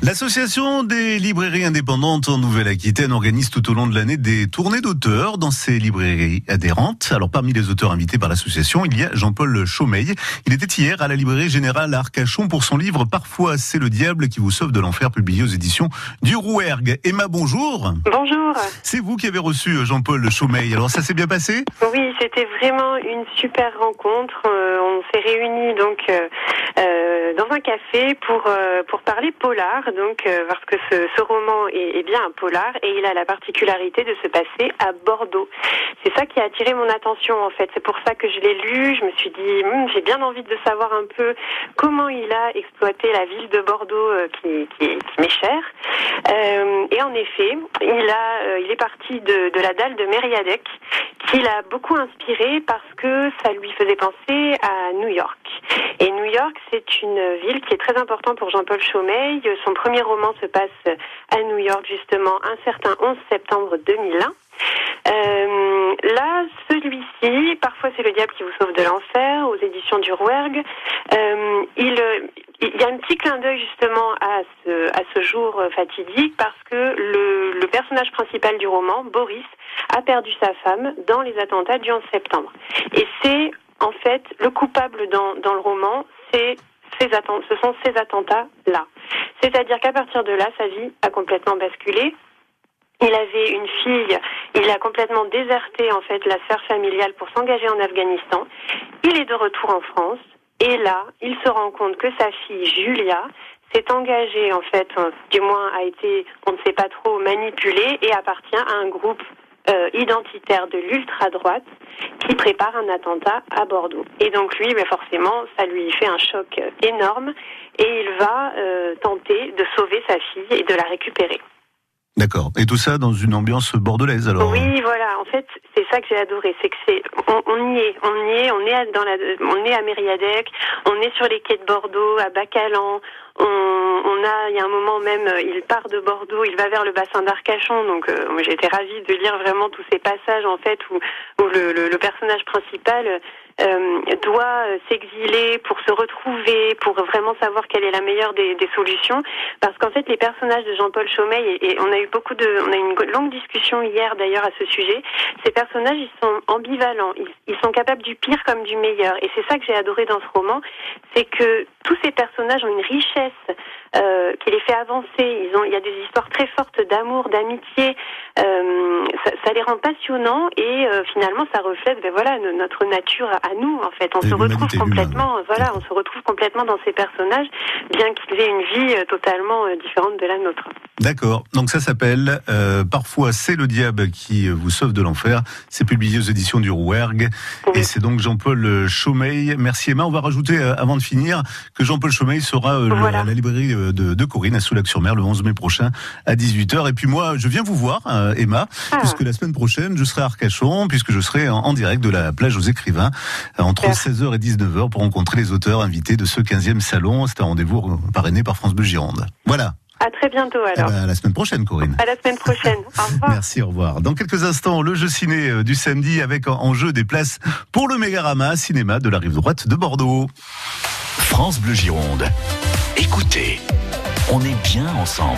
L'association des librairies indépendantes en Nouvelle-Aquitaine organise tout au long de l'année des tournées d'auteurs dans ces librairies adhérentes. Alors parmi les auteurs invités par l'association, il y a Jean-Paul Chaumeil. Il était hier à la librairie générale à Arcachon pour son livre Parfois c'est le diable qui vous sauve de l'enfer publié aux éditions du Rouergue. Emma, bonjour. Bonjour. C'est vous qui avez reçu Jean-Paul Chaumeil. Alors ça s'est bien passé? Oui, c'était vraiment une super rencontre. Euh, on s'est réunis donc euh, euh, café pour euh, pour parler polar, donc euh, parce que ce, roman est, bien un polar et il a la particularité de se passer à Bordeaux. C'est ça qui a attiré mon attention en fait. C'est pour ça que je l'ai lu. Je me suis dit hm, j'ai bien envie de savoir un peu comment il a exploité la ville de Bordeaux euh, qui, qui, m'est chère. Et en effet, il a il est parti de, de la dalle de Mériadec qui l'a beaucoup inspiré parce que ça lui faisait penser à New York. Et New York, c'est une ville qui est très importante pour Jean-Paul Chaumeil. Son premier roman se passe à New York, justement, un certain 11 septembre 2001. Euh, là, celui-ci, parfois c'est le diable qui vous sauve de l'enfer, aux éditions du Rouergue. Euh, il, y a un petit clin d'œil justement à ce, jour fatidique parce que le, personnage principal du roman, Boris, a perdu sa femme dans les attentats du 11 septembre. Et c'est en fait le coupable dans le roman, c'est ce sont ces attentats-là. C'est-à-dire qu'à partir de là, sa vie a complètement basculé. Il avait une fille, il a complètement déserté en fait la sphère familiale pour s'engager en Afghanistan. Il est de retour en France et là, il se rend compte que sa fille Julia s'est engagée en fait, du moins a été, on ne sait pas trop, manipulée et appartient à un groupe euh, identitaire de l'ultra-droite qui prépare un attentat à Bordeaux. Et donc lui, mais forcément, ça lui fait un choc énorme et il va euh, tenter de sauver sa fille et de la récupérer. D'accord. Et tout ça dans une ambiance bordelaise alors Oui, voilà. En fait, c'est ça que j'ai adoré, c'est que c'est on, on, y est, on y est, on est dans la, on est à Mériadec, on est sur les quais de Bordeaux, à Bacalan. On, on a, il y a un moment même, il part de Bordeaux, il va vers le bassin d'Arcachon. Donc, euh, ravie de lire vraiment tous ces passages en fait où, le personnage principal euh, doit s'exiler pour se retrouver, pour vraiment savoir quelle est la meilleure des, solutions. Parce qu'en fait, les personnages de Jean-Paul Chaumeil, et, on a eu beaucoup de, on a eu une longue discussion hier d'ailleurs à ce sujet. Ces personnages, ils sont ambivalents, ils, sont capables du pire comme du meilleur. Et c'est ça que j'ai adoré dans ce roman, c'est que tous ces personnages ont une richesse euh, qui les fait avancer. Ils ont, il y a des histoires très fortes d'amour, d'amitié. Euh, ça, les rend passionnants et euh, finalement, ça reflète, ben voilà, notre nature à nous. En fait, on se retrouve complètement, voilà, on se retrouve complètement dans ces personnages, bien qu'ils aient une vie euh, totalement euh, différente de la nôtre. D'accord. Donc ça s'appelle euh, Parfois c'est le diable qui vous sauve de l'enfer. C'est publié aux éditions du Rouergue oui. et c'est donc Jean-Paul Chaumeil. Merci Emma. On va rajouter avant de finir que Jean-Paul Chaumeil sera voilà. à la librairie de, de Corinne à Soulac-sur-Mer le 11 mai prochain à 18h. Et puis moi, je viens vous voir, euh, Emma, ah. puisque la semaine prochaine, je serai à Arcachon, puisque je serai en, en direct de la plage aux écrivains euh, entre ouais. 16h et 19h pour rencontrer les auteurs invités de ce 15e salon. C'est un rendez-vous parrainé par France Bleu Gironde. Voilà. À très bientôt alors. Eh ben, à la semaine prochaine, Corinne. À la semaine prochaine. Au revoir. Merci, au revoir. Dans quelques instants, le jeu ciné euh, du samedi avec en jeu des places pour le Mégarama cinéma de la rive droite de Bordeaux. France Bleu Gironde. Écoutez, on est bien ensemble.